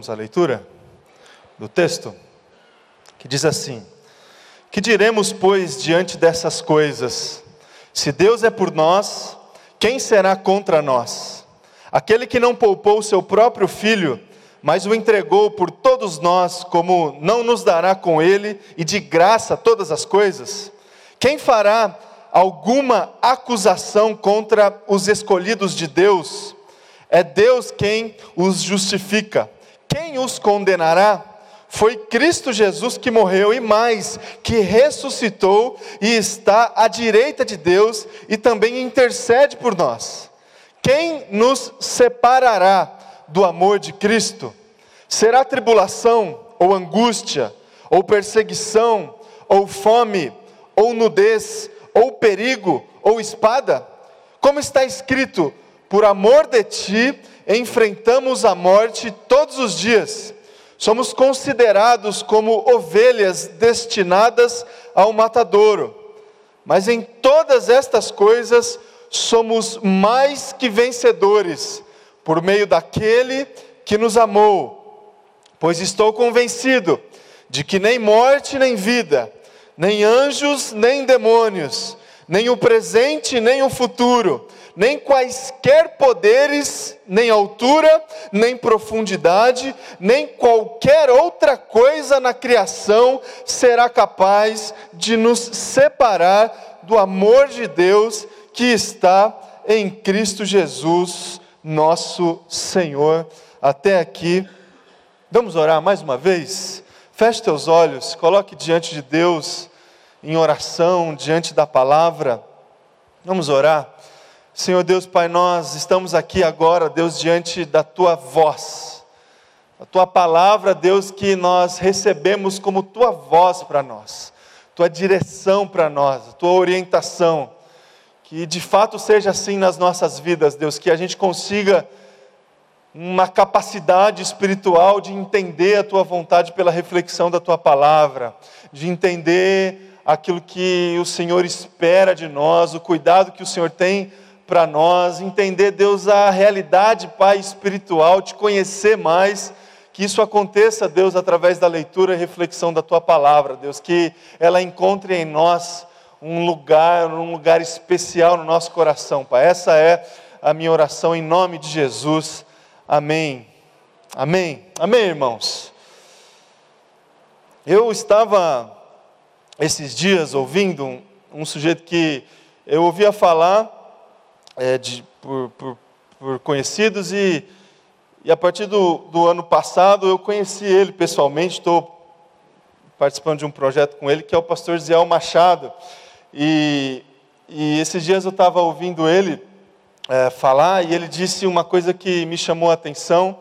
Vamos à leitura do texto, que diz assim: Que diremos, pois, diante dessas coisas? Se Deus é por nós, quem será contra nós? Aquele que não poupou seu próprio filho, mas o entregou por todos nós, como não nos dará com ele e de graça todas as coisas? Quem fará alguma acusação contra os escolhidos de Deus? É Deus quem os justifica. Quem os condenará? Foi Cristo Jesus que morreu e mais, que ressuscitou e está à direita de Deus e também intercede por nós. Quem nos separará do amor de Cristo? Será tribulação, ou angústia, ou perseguição, ou fome, ou nudez, ou perigo, ou espada? Como está escrito: por amor de ti enfrentamos a morte todos os dias. Somos considerados como ovelhas destinadas ao matadouro. Mas em todas estas coisas somos mais que vencedores por meio daquele que nos amou. Pois estou convencido de que nem morte nem vida, nem anjos nem demônios, nem o presente nem o futuro, nem quaisquer poderes, nem altura, nem profundidade, nem qualquer outra coisa na criação será capaz de nos separar do amor de Deus que está em Cristo Jesus, nosso Senhor. Até aqui, vamos orar mais uma vez? Feche teus olhos, coloque diante de Deus em oração, diante da palavra. Vamos orar. Senhor Deus Pai, nós estamos aqui agora, Deus, diante da tua voz, a tua palavra, Deus, que nós recebemos como tua voz para nós, tua direção para nós, tua orientação. Que de fato seja assim nas nossas vidas, Deus, que a gente consiga uma capacidade espiritual de entender a tua vontade pela reflexão da tua palavra, de entender aquilo que o Senhor espera de nós, o cuidado que o Senhor tem para nós, entender, Deus, a realidade, Pai, espiritual, te conhecer mais, que isso aconteça, Deus, através da leitura e reflexão da Tua palavra, Deus, que ela encontre em nós um lugar, um lugar especial no nosso coração, Pai. Essa é a minha oração em nome de Jesus. Amém. Amém. Amém, irmãos. Eu estava esses dias ouvindo um, um sujeito que eu ouvia falar é, de, por, por, por, conhecidos e, e a partir do, do ano passado eu conheci ele pessoalmente, estou participando de um projeto com ele que é o pastor Ziel Machado e, e esses dias eu estava ouvindo ele é, falar e ele disse uma coisa que me chamou a atenção,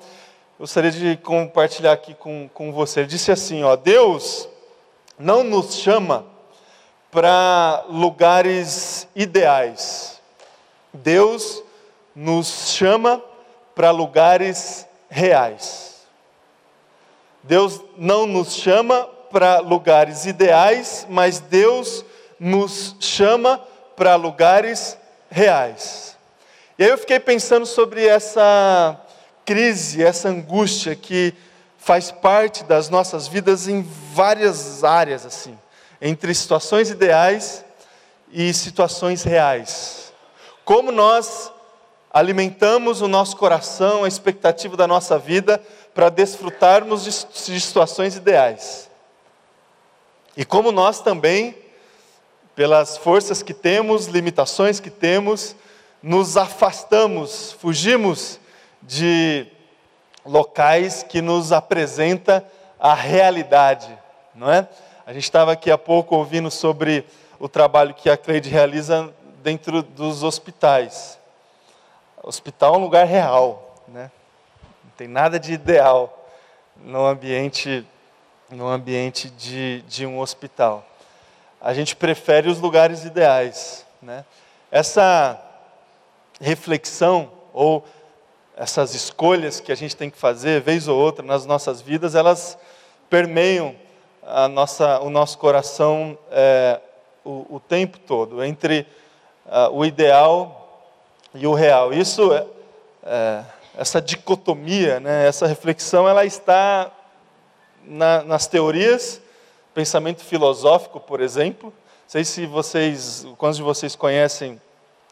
gostaria de compartilhar aqui com, com você. Ele disse assim: ó, Deus não nos chama para lugares ideais. Deus nos chama para lugares reais. Deus não nos chama para lugares ideais, mas Deus nos chama para lugares reais. E aí eu fiquei pensando sobre essa crise, essa angústia que faz parte das nossas vidas em várias áreas assim, entre situações ideais e situações reais. Como nós alimentamos o nosso coração, a expectativa da nossa vida para desfrutarmos de, situações ideais. E como nós também, pelas forças que temos, limitações que temos, nos afastamos, fugimos de locais que nos apresenta a realidade, não é? A gente estava aqui há pouco ouvindo sobre o trabalho que a Cleide realiza dentro dos hospitais. Hospital é um lugar real, né? Não tem nada de ideal no ambiente, no ambiente de, de um hospital. A gente prefere os lugares ideais, né? Essa reflexão ou essas escolhas que a gente tem que fazer, vez ou outra, nas nossas vidas, elas permeiam a nossa, o nosso coração é, o, o tempo todo, entre uh, o ideal e o real. Isso é, é, essa dicotomia, né, essa reflexão, ela está na, nas teorias, pensamento filosófico, por exemplo. Não sei se vocês, quantos de vocês conhecem,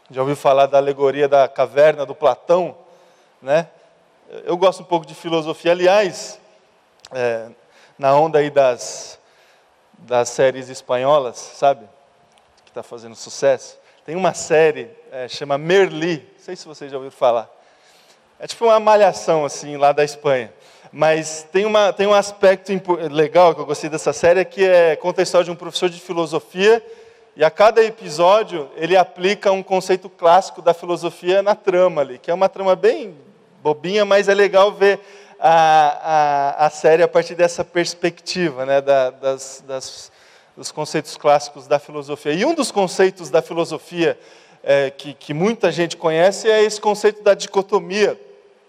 já ouviu falar da alegoria da caverna do Platão, né? Eu gosto um pouco de filosofia, aliás, é, na onda aí das, das séries espanholas, sabe? Que está fazendo sucesso. Tem uma série, é, chama Merli, não sei se vocês já ouviram falar. É tipo uma malhação, assim, lá da Espanha. Mas tem, uma, tem um aspecto legal que eu gostei dessa série, que é conta a história de um professor de filosofia, e a cada episódio ele aplica um conceito clássico da filosofia na trama ali, que é uma trama bem bobinha, mas é legal ver a, a, a série a partir dessa perspectiva, né, da, das, das, dos conceitos clássicos da filosofia. E um dos conceitos da filosofia é, que, que muita gente conhece é esse conceito da dicotomia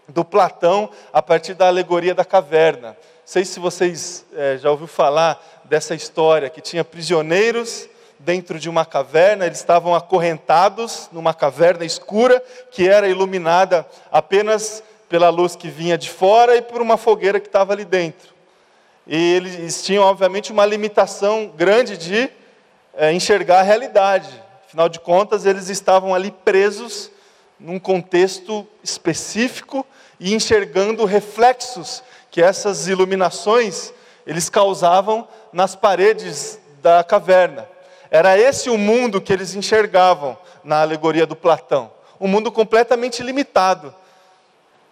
do Platão a partir da alegoria da caverna. Não sei se vocês é, já ouviram falar dessa história que tinha prisioneiros dentro de uma caverna, eles estavam acorrentados numa caverna escura que era iluminada apenas pela luz que vinha de fora e por uma fogueira que estava ali dentro. E eles tinham, obviamente, uma limitação grande de é, enxergar a realidade. Afinal de contas, eles estavam ali presos num contexto específico e enxergando reflexos que essas iluminações eles causavam nas paredes da caverna. Era esse o mundo que eles enxergavam na alegoria do Platão, um mundo completamente limitado.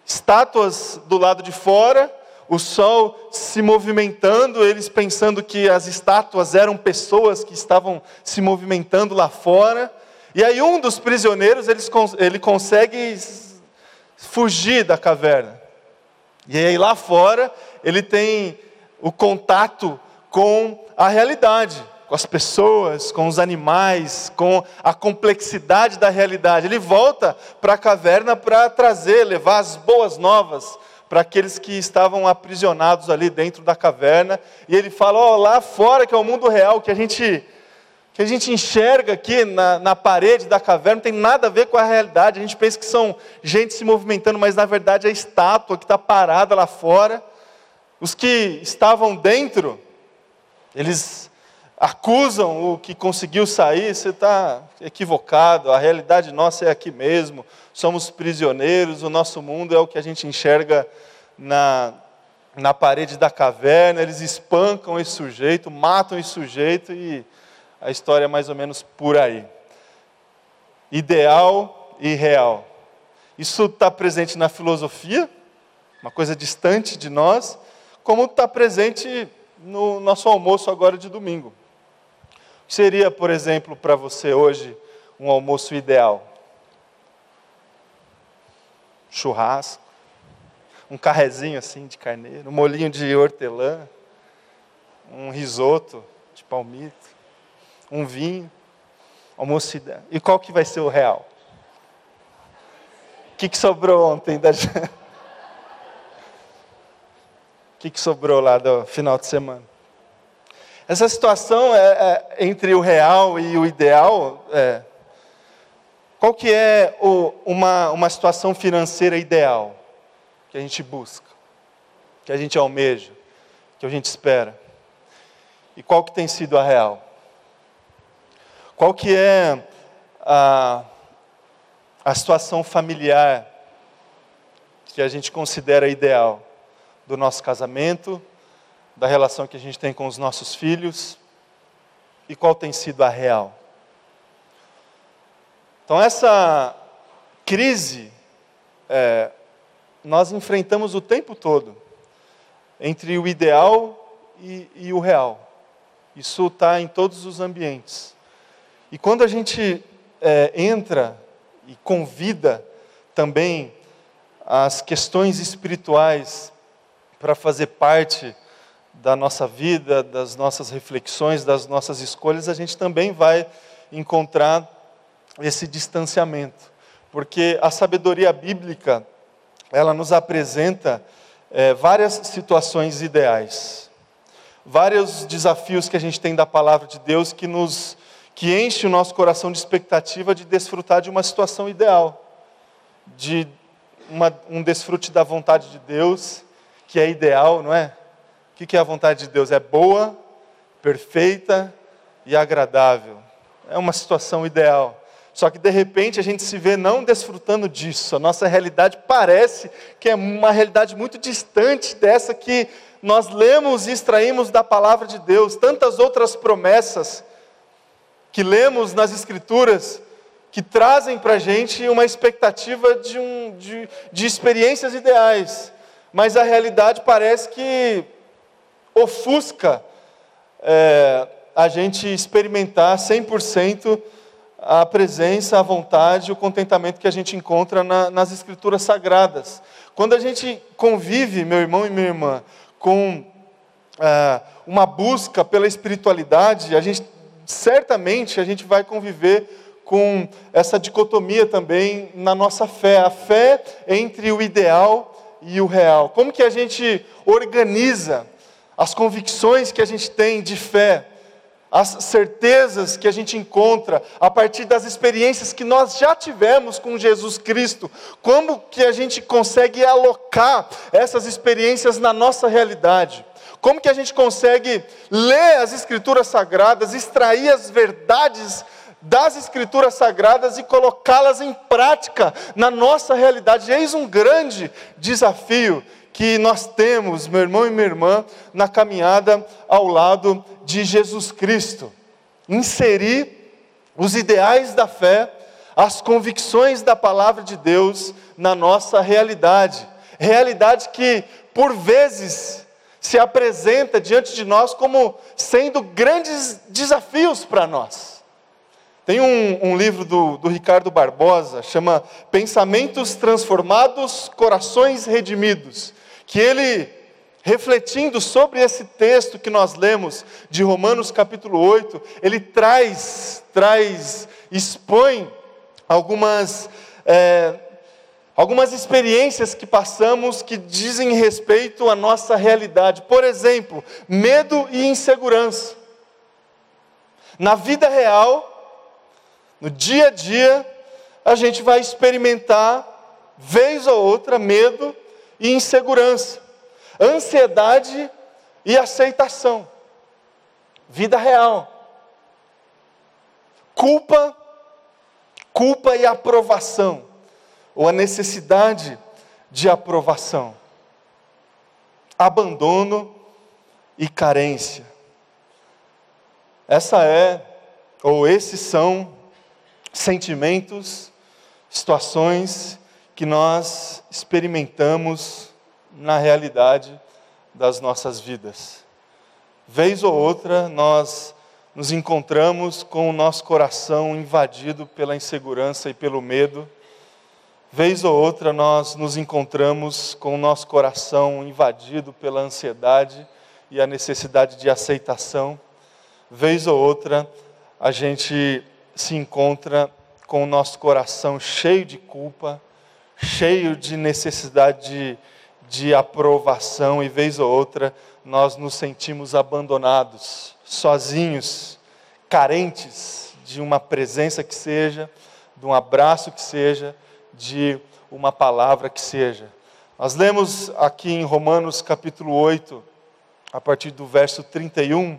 Estátuas do lado de fora, o sol se movimentando, eles pensando que as estátuas eram pessoas que estavam se movimentando lá fora. E aí um dos prisioneiros, ele, ele consegue fugir da caverna. E aí lá fora, ele tem o contato com a realidade, com as pessoas, com os animais, com a complexidade da realidade. Ele volta para a caverna para trazer, levar as boas novas para aqueles que estavam aprisionados ali dentro da caverna. E ele fala: oh, lá fora que é o mundo real, que a gente que a gente enxerga aqui na, na parede da caverna não tem nada a ver com a realidade. A gente pensa que são gente se movimentando, mas na verdade é a estátua que está parada lá fora. Os que estavam dentro, eles acusam o que conseguiu sair, você está equivocado, a realidade nossa é aqui mesmo, somos prisioneiros, o nosso mundo é o que a gente enxerga na, na parede da caverna, eles espancam esse sujeito, matam esse sujeito e a história é mais ou menos por aí. Ideal e real. Isso está presente na filosofia, uma coisa distante de nós, como está presente no nosso almoço agora de domingo. Seria, por exemplo, para você hoje um almoço ideal? Churrasco, um carrezinho assim de carneiro, um molinho de hortelã, um risoto de palmito, um vinho, almoço ideal. E qual que vai ser o real? O que, que sobrou ontem da O que, que sobrou lá do final de semana? Essa situação é, é, entre o real e o ideal, é, qual que é o, uma, uma situação financeira ideal que a gente busca, que a gente almeja, que a gente espera? E qual que tem sido a real? Qual que é a, a situação familiar que a gente considera ideal do nosso casamento, da relação que a gente tem com os nossos filhos e qual tem sido a real. Então, essa crise é, nós enfrentamos o tempo todo entre o ideal e, e o real. Isso está em todos os ambientes. E quando a gente é, entra e convida também as questões espirituais para fazer parte da nossa vida, das nossas reflexões, das nossas escolhas, a gente também vai encontrar esse distanciamento. Porque a sabedoria bíblica, ela nos apresenta é, várias situações ideais, vários desafios que a gente tem da palavra de Deus que nos que enche o nosso coração de expectativa de desfrutar de uma situação ideal, de uma, um desfrute da vontade de Deus, que é ideal, não é? O que é a vontade de Deus? É boa, perfeita e agradável. É uma situação ideal. Só que de repente a gente se vê não desfrutando disso. A nossa realidade parece que é uma realidade muito distante dessa que nós lemos e extraímos da palavra de Deus. Tantas outras promessas que lemos nas Escrituras que trazem para a gente uma expectativa de, um, de, de experiências ideais. Mas a realidade parece que ofusca é, a gente experimentar 100% a presença, a vontade, o contentamento que a gente encontra na, nas Escrituras Sagradas. Quando a gente convive, meu irmão e minha irmã, com é, uma busca pela espiritualidade, a gente certamente a gente vai conviver com essa dicotomia também na nossa fé, a fé entre o ideal e o real. Como que a gente organiza as convicções que a gente tem de fé as certezas que a gente encontra a partir das experiências que nós já tivemos com Jesus Cristo, como que a gente consegue alocar essas experiências na nossa realidade? Como que a gente consegue ler as escrituras sagradas, extrair as verdades das escrituras sagradas e colocá-las em prática na nossa realidade? Eis um grande desafio que nós temos, meu irmão e minha irmã, na caminhada ao lado de Jesus Cristo. Inserir os ideais da fé, as convicções da palavra de Deus na nossa realidade. Realidade que, por vezes, se apresenta diante de nós como sendo grandes desafios para nós. Tem um, um livro do, do, Ricardo Barbosa, chama Pensamentos Transformados, Corações Redimidos que ele, refletindo sobre esse texto que nós lemos de Romanos capítulo 8, ele traz, traz, expõe algumas, é, algumas experiências que passamos que dizem respeito à nossa realidade. Por exemplo, medo e insegurança. Na vida real, no dia a dia, a gente vai experimentar, vez ou outra, medo e insegurança, ansiedade e aceitação, vida real, culpa, culpa e aprovação, ou a necessidade de aprovação, abandono e carência. Essa é, ou esses são, sentimentos, situações que nós experimentamos na realidade das nossas vidas. Vez ou outra, nós nos encontramos com o nosso coração invadido pela insegurança e pelo medo. Vez ou outra, nós nos encontramos com o nosso coração invadido pela ansiedade e a necessidade de aceitação. Vez ou outra, a gente se encontra com o nosso coração cheio de culpa, cheio de necessidade de, de aprovação, e vez ou outra nós nos sentimos abandonados, sozinhos, carentes de uma presença que seja, de um abraço que seja, de uma palavra que seja. Nós lemos aqui em Romanos capítulo 8, a partir do verso 31,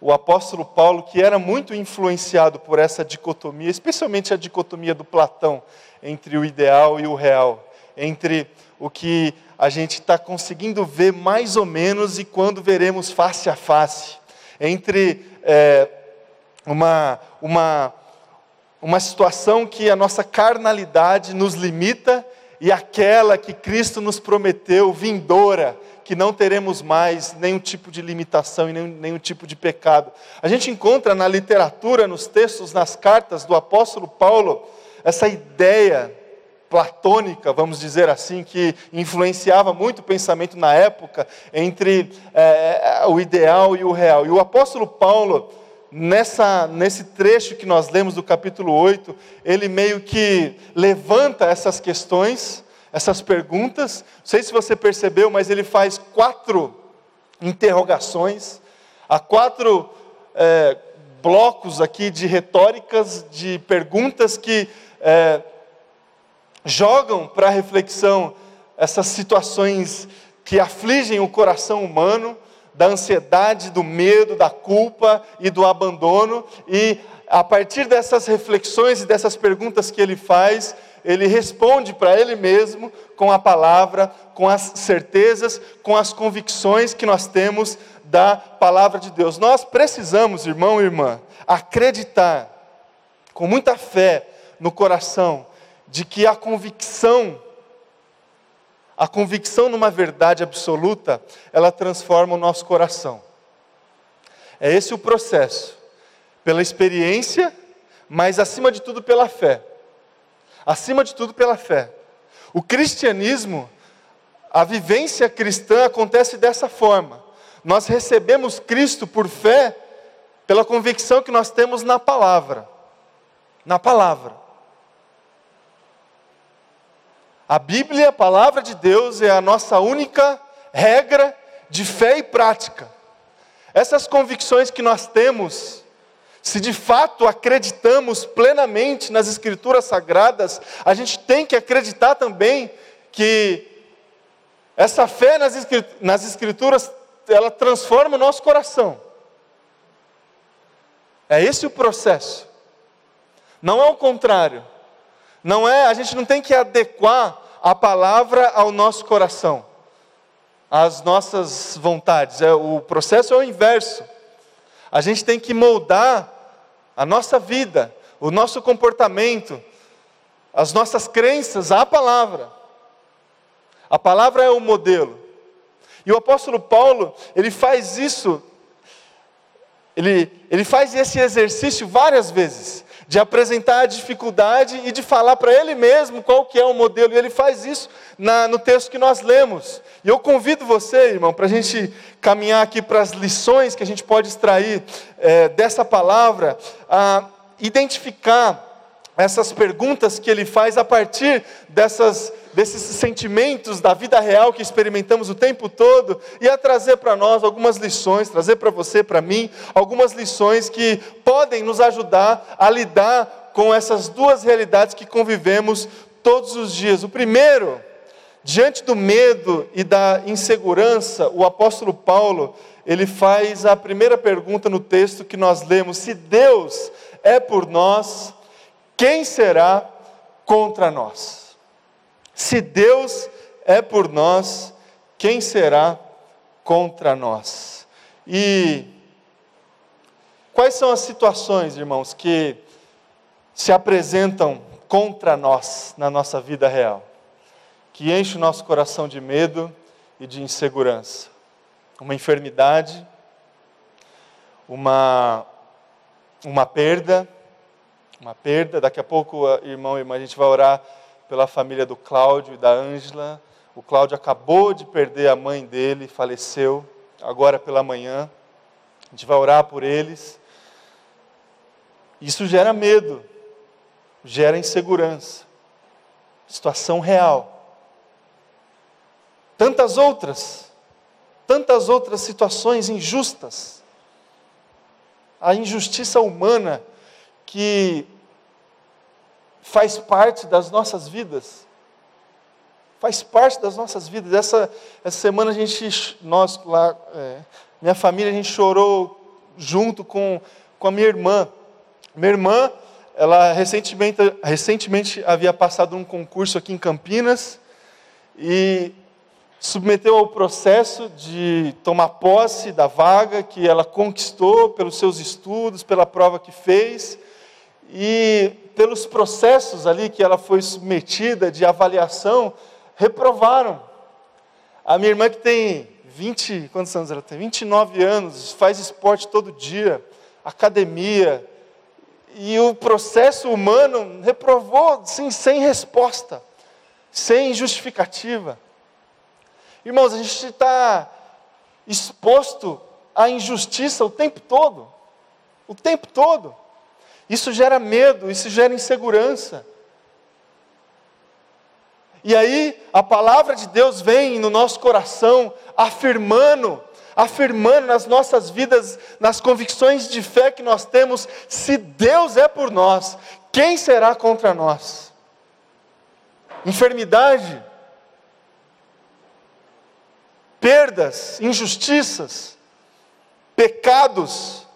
o apóstolo Paulo, que era muito influenciado por essa dicotomia, especialmente a dicotomia do Platão, entre o ideal e o real, entre o que a gente está conseguindo ver mais ou menos e quando veremos face a face, entre é, uma, uma, uma situação que a nossa carnalidade nos limita e aquela que Cristo nos prometeu, vindoura, que não teremos mais nenhum tipo de limitação e nenhum, nenhum tipo de pecado. A gente encontra na literatura, nos textos, nas cartas do apóstolo Paulo, essa ideia platônica, vamos dizer assim, que influenciava muito o pensamento na época entre é, o ideal e o real. E o apóstolo Paulo, nessa, nesse trecho que nós lemos do capítulo 8, ele meio que levanta essas questões essas perguntas. Não sei se você percebeu, mas ele faz quatro interrogações, há quatro é, blocos aqui de retóricas, de perguntas que é, jogam para reflexão essas situações que afligem o coração humano, da ansiedade, do medo, da culpa e do abandono, e a partir dessas reflexões e dessas perguntas que ele faz, ele responde para ele mesmo com a palavra, com as certezas, com as convicções que nós temos da palavra de Deus. Nós precisamos, irmão e irmã, acreditar com muita fé no coração de que a convicção a convicção numa verdade absoluta, ela transforma o nosso coração. É esse o processo. Pela experiência, mas acima de tudo pela fé. Acima de tudo pela fé. O cristianismo, a vivência cristã acontece dessa forma. Nós recebemos Cristo por fé, pela convicção que nós temos na palavra. Na palavra. A Bíblia, a palavra de Deus, é a nossa única regra de fé e prática. Essas convicções que nós temos, se de fato acreditamos plenamente nas Escrituras Sagradas, a gente tem que acreditar também que essa fé nas Escrituras, ela transforma o nosso coração. É esse o processo. Não é o contrário. Não é, a gente não tem que adequar a palavra ao nosso coração, às nossas vontades. É, o processo é o inverso. A gente tem que moldar a nossa vida, o nosso comportamento, as nossas crenças à palavra. A palavra é o modelo. E o apóstolo Paulo, ele faz isso, ele, ele faz esse exercício várias vezes de apresentar a dificuldade e de falar para ele mesmo qual que é o modelo. E ele faz isso na, no texto que nós lemos. E eu convido você, irmão, para a gente caminhar aqui para as lições que a gente pode extrair é, dessa palavra, a identificar essas perguntas que ele faz a partir dessas, desses sentimentos da vida real que experimentamos o tempo todo e a trazer para nós algumas lições, trazer para você, para mim, algumas lições que podem nos ajudar a lidar com essas duas realidades que convivemos todos os dias. O primeiro, diante do medo e da insegurança, o apóstolo Paulo, ele faz a primeira pergunta no texto que nós lemos: se Deus é por nós, quem será contra nós? Se Deus é por nós, quem será contra nós? E quais são as situações, irmãos, que se apresentam contra nós na nossa vida real, que enche o nosso coração de medo e de insegurança? Uma enfermidade, uma, uma perda, uma perda. Daqui a pouco, irmão e irmã, a gente vai orar pela família do Cláudio e da Ângela. O Cláudio acabou de perder a mãe dele, faleceu, agora pela manhã. A gente vai orar por eles. Isso gera medo, gera insegurança. Situação real. Tantas outras, tantas outras situações injustas. A injustiça humana que faz parte das nossas vidas. Faz parte das nossas vidas. Essa, essa semana a gente, nós lá, é, minha família, a gente chorou junto com, com a minha irmã. Minha irmã, ela recentemente, recentemente havia passado um concurso aqui em Campinas e submeteu ao processo de tomar posse da vaga que ela conquistou pelos seus estudos, pela prova que fez e pelos processos ali que ela foi submetida de avaliação, reprovaram. A minha irmã que tem 20, quantos anos ela tem? 29 anos, faz esporte todo dia, academia, e o processo humano reprovou sim, sem resposta, sem justificativa. Irmãos, a gente está exposto à injustiça o tempo todo, o tempo todo. Isso gera medo, isso gera insegurança. E aí a palavra de Deus vem no nosso coração, afirmando, afirmando nas nossas vidas, nas convicções de fé que nós temos, se Deus é por nós, quem será contra nós? enfermidade, perdas, injustiças, pecados.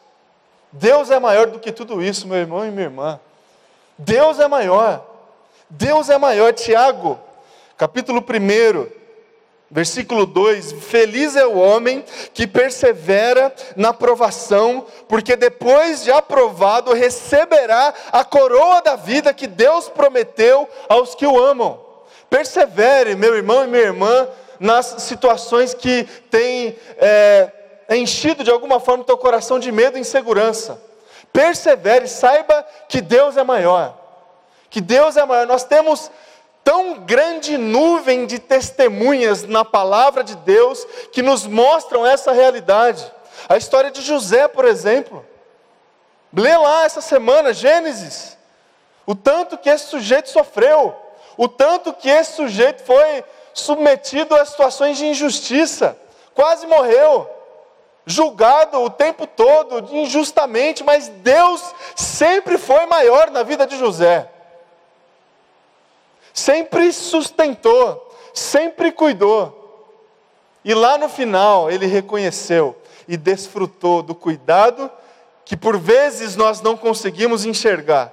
Deus é maior do que tudo isso, meu irmão e minha irmã. Deus é maior. Deus é maior. Tiago, capítulo 1, versículo 2: Feliz é o homem que persevera na provação, porque depois de aprovado receberá a coroa da vida que Deus prometeu aos que o amam. Persevere, meu irmão e minha irmã, nas situações que têm é, enchido de alguma forma o teu coração de medo e insegurança. Persevere, saiba que Deus é maior. Que Deus é maior. Nós temos tão grande nuvem de testemunhas na palavra de Deus que nos mostram essa realidade. A história de José, por exemplo. Lê lá essa semana, Gênesis. O tanto que esse sujeito sofreu, o tanto que esse sujeito foi submetido a situações de injustiça, quase morreu, julgado o tempo todo, injustamente, mas Deus sempre foi maior na vida de José. Sempre sustentou, sempre cuidou. E lá no final ele reconheceu e desfrutou do cuidado que por vezes nós não conseguimos enxergar.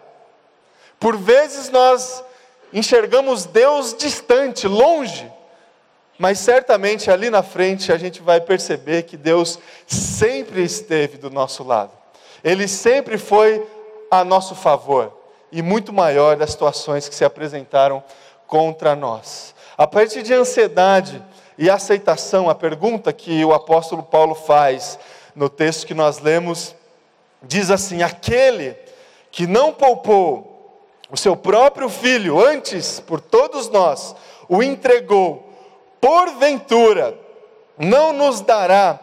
Por vezes nós enxergamos Deus distante, longe, mas certamente ali na frente a gente vai perceber que Deus sempre esteve do nosso lado, Ele sempre foi a nosso favor e muito maior das situações que se apresentaram contra nós. A partir de ansiedade e aceitação, a pergunta que o apóstolo Paulo faz no texto que nós lemos diz assim: aquele que não poupou o seu próprio filho, antes por todos nós, o entregou, porventura, não nos dará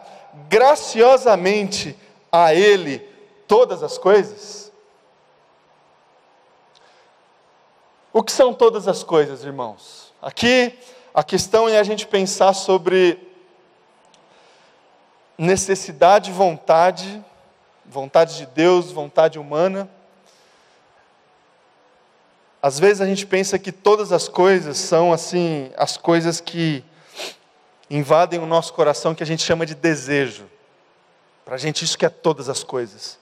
graciosamente a Ele todas as coisas? O que são todas as coisas, irmãos? Aqui a questão é a gente pensar sobre necessidade vontade, vontade de Deus, vontade humana às vezes a gente pensa que todas as coisas são assim, as coisas que invadem o nosso coração que a gente chama de desejo. Para a gente isso que é todas as coisas.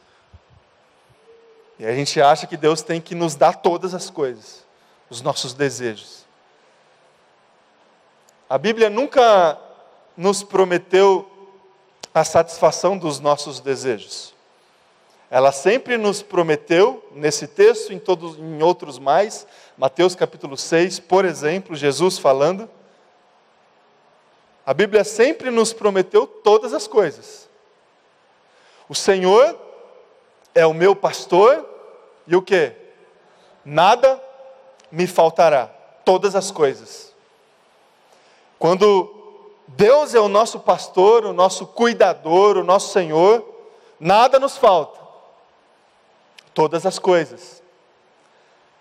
E a gente acha que Deus tem que nos dar todas as coisas, os nossos desejos. A Bíblia nunca nos prometeu a satisfação dos nossos desejos. Ela sempre nos prometeu, nesse texto, em, todos, em outros mais, Mateus capítulo 6, por exemplo, Jesus falando, a Bíblia sempre nos prometeu todas as coisas. O Senhor é o meu pastor e o que? Nada me faltará, todas as coisas. Quando Deus é o nosso pastor, o nosso cuidador, o nosso Senhor, nada nos falta todas as coisas.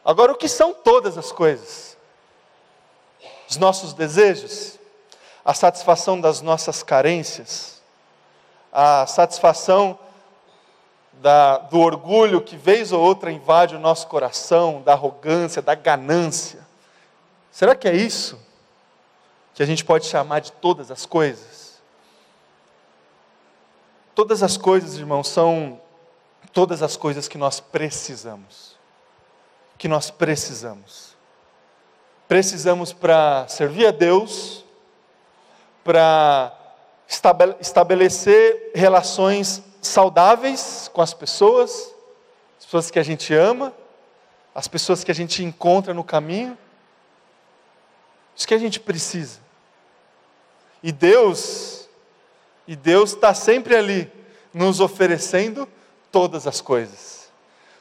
Agora, o que são todas as coisas? Os nossos desejos, a satisfação das nossas carências, a satisfação da, do orgulho que vez ou outra invade o nosso coração, da arrogância, da ganância. Será que é isso que a gente pode chamar de todas as coisas? Todas as coisas, irmãos, são todas as coisas que nós precisamos. Que nós precisamos. Precisamos para servir a Deus, para estabelecer relações saudáveis com as pessoas, as pessoas que a gente ama, as pessoas que a gente encontra no caminho. Isso que a gente precisa. E Deus, e Deus está sempre ali, nos oferecendo todas as coisas.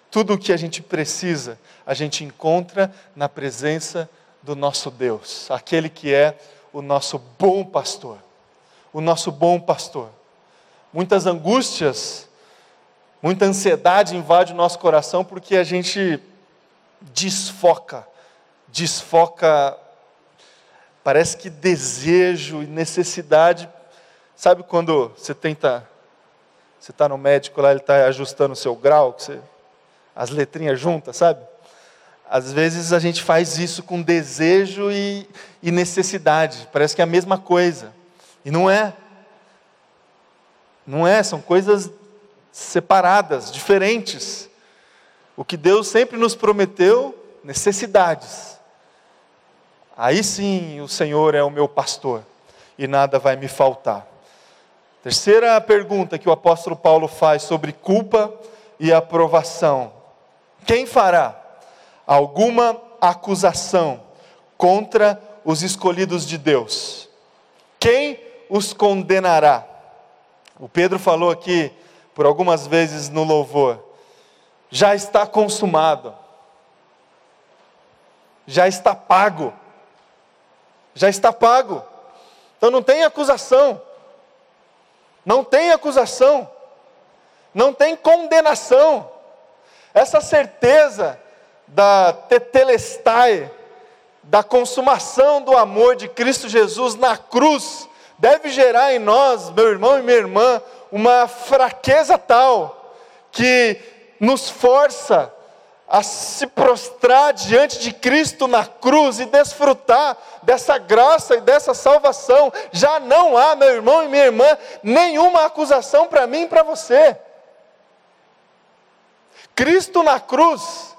Tudo o que a gente precisa, a gente encontra na presença do nosso Deus, aquele que é o nosso bom pastor. O nosso bom pastor. Muitas angústias, muita ansiedade invade o nosso coração porque a gente desfoca, desfoca, parece que desejo e necessidade. Sabe quando você tenta você está no médico lá, ele está ajustando o seu grau, você, as letrinhas juntas, sabe? às vezes a gente faz isso com desejo e, e necessidade, parece que é a mesma coisa, e não é. Não é, são coisas separadas, diferentes. O que Deus sempre nos prometeu, necessidades. Aí sim o Senhor é o meu pastor e nada vai me faltar. Terceira pergunta que o apóstolo Paulo faz sobre culpa e aprovação: quem fará alguma acusação contra os escolhidos de Deus? Quem os condenará? O Pedro falou aqui por algumas vezes no louvor: já está consumado, já está pago, já está pago. Então não tem acusação, não tem acusação, não tem condenação. Essa certeza da tetelestai, da consumação do amor de Cristo Jesus na cruz, deve gerar em nós, meu irmão e minha irmã, uma fraqueza tal que nos força a se prostrar diante de Cristo na cruz e desfrutar dessa graça e dessa salvação. Já não há, meu irmão e minha irmã, nenhuma acusação para mim e para você. Cristo na cruz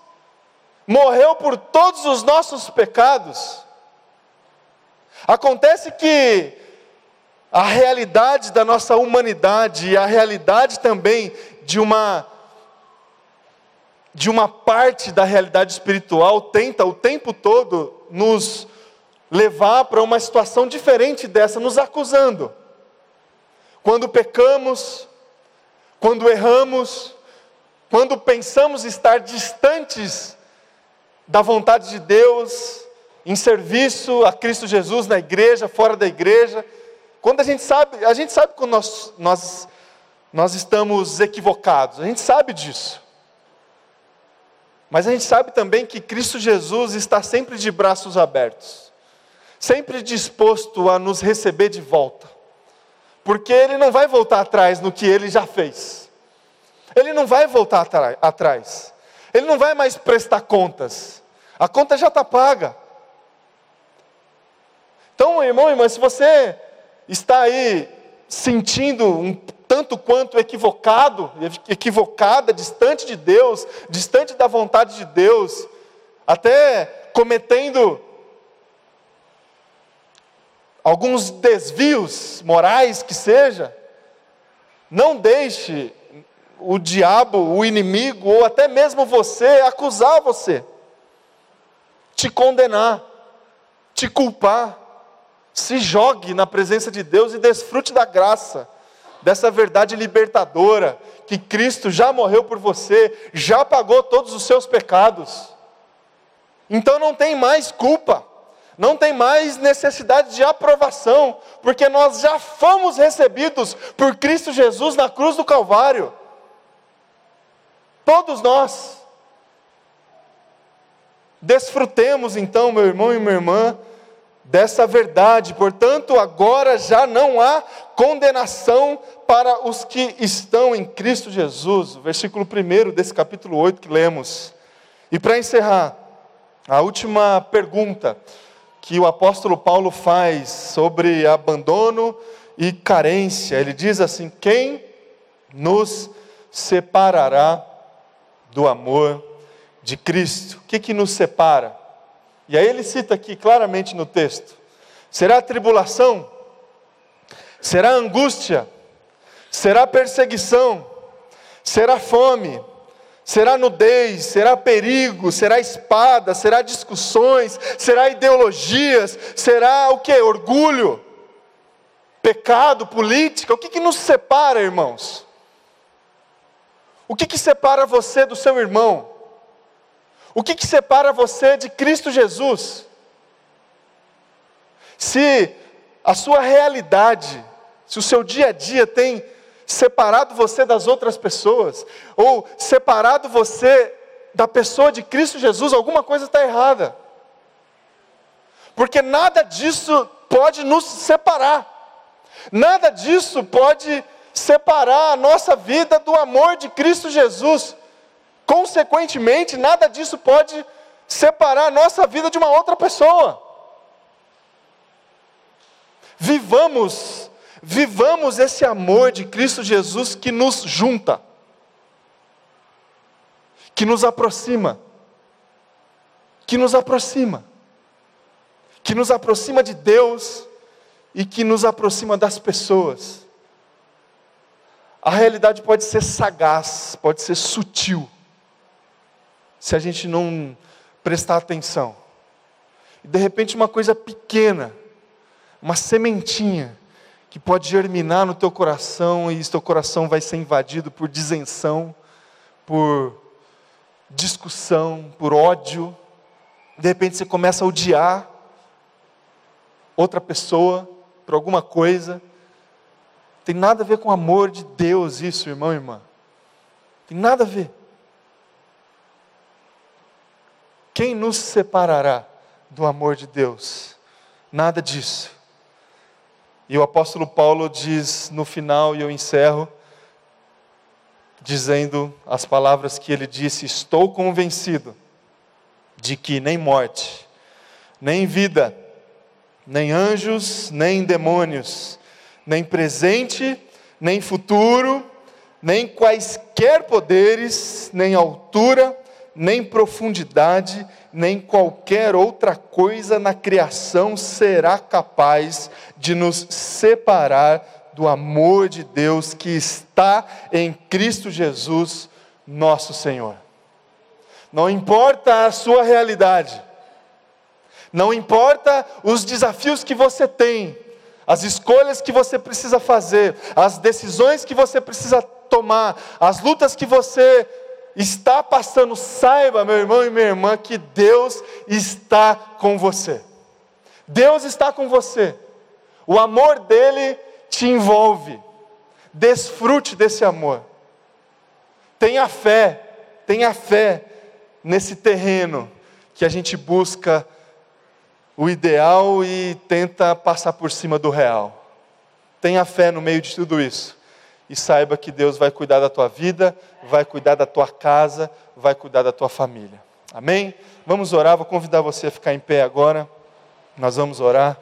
morreu por todos os nossos pecados. Acontece que a realidade da nossa humanidade e a realidade também de uma de uma parte da realidade espiritual tenta o tempo todo nos levar para uma situação diferente dessa, nos acusando. Quando pecamos, quando erramos, quando pensamos estar distantes da vontade de Deus, em serviço a Cristo Jesus na igreja, fora da igreja, quando a gente sabe, a gente sabe que nós, nós, nós estamos equivocados, a gente sabe disso. Mas a gente sabe também que Cristo Jesus está sempre de braços abertos, sempre disposto a nos receber de volta, porque Ele não vai voltar atrás no que Ele já fez, Ele não vai voltar atrás, Ele não vai mais prestar contas, a conta já está paga. Então, irmão e irmã, se você está aí sentindo um tanto quanto equivocado, equivocada, distante de Deus, distante da vontade de Deus, até cometendo alguns desvios morais que seja, não deixe o diabo, o inimigo, ou até mesmo você acusar você, te condenar, te culpar. Se jogue na presença de Deus e desfrute da graça, dessa verdade libertadora, que Cristo já morreu por você, já pagou todos os seus pecados. Então não tem mais culpa, não tem mais necessidade de aprovação, porque nós já fomos recebidos por Cristo Jesus na cruz do Calvário. Todos nós. Desfrutemos então, meu irmão e minha irmã, dessa verdade. Portanto, agora já não há condenação para os que estão em Cristo Jesus. O versículo 1 desse capítulo 8 que lemos. E para encerrar, a última pergunta que o apóstolo Paulo faz sobre abandono e carência. Ele diz assim: Quem nos separará do amor de Cristo? O que, que nos separa? E aí ele cita aqui claramente no texto: será tribulação, será angústia, será perseguição, será fome, será nudez, será perigo, será espada, será discussões, será ideologias, será o que? Orgulho, pecado, política. O que, que nos separa, irmãos? O que, que separa você do seu irmão? O que, que separa você de Cristo Jesus? Se a sua realidade, se o seu dia a dia tem separado você das outras pessoas, ou separado você da pessoa de Cristo Jesus, alguma coisa está errada. Porque nada disso pode nos separar, nada disso pode separar a nossa vida do amor de Cristo Jesus. Consequentemente, nada disso pode separar a nossa vida de uma outra pessoa. Vivamos, vivamos esse amor de Cristo Jesus que nos junta, que nos aproxima, que nos aproxima, que nos aproxima de Deus e que nos aproxima das pessoas. A realidade pode ser sagaz, pode ser sutil, se a gente não prestar atenção. E de repente, uma coisa pequena, uma sementinha, que pode germinar no teu coração e teu coração vai ser invadido por disenção, por discussão, por ódio. De repente você começa a odiar outra pessoa por alguma coisa. Tem nada a ver com o amor de Deus, isso, irmão e irmã. Tem nada a ver. Quem nos separará do amor de Deus? Nada disso. E o apóstolo Paulo diz no final, e eu encerro, dizendo as palavras que ele disse: Estou convencido de que nem morte, nem vida, nem anjos, nem demônios, nem presente, nem futuro, nem quaisquer poderes, nem altura, nem profundidade, nem qualquer outra coisa na criação será capaz de nos separar do amor de Deus que está em Cristo Jesus, nosso Senhor. Não importa a sua realidade, não importa os desafios que você tem, as escolhas que você precisa fazer, as decisões que você precisa tomar, as lutas que você está passando, saiba, meu irmão e minha irmã, que Deus está com você. Deus está com você. O amor dele te envolve. Desfrute desse amor. Tenha fé, tenha fé nesse terreno que a gente busca o ideal e tenta passar por cima do real. Tenha fé no meio de tudo isso. E saiba que Deus vai cuidar da tua vida, vai cuidar da tua casa, vai cuidar da tua família. Amém? Vamos orar, vou convidar você a ficar em pé agora. Nós vamos orar.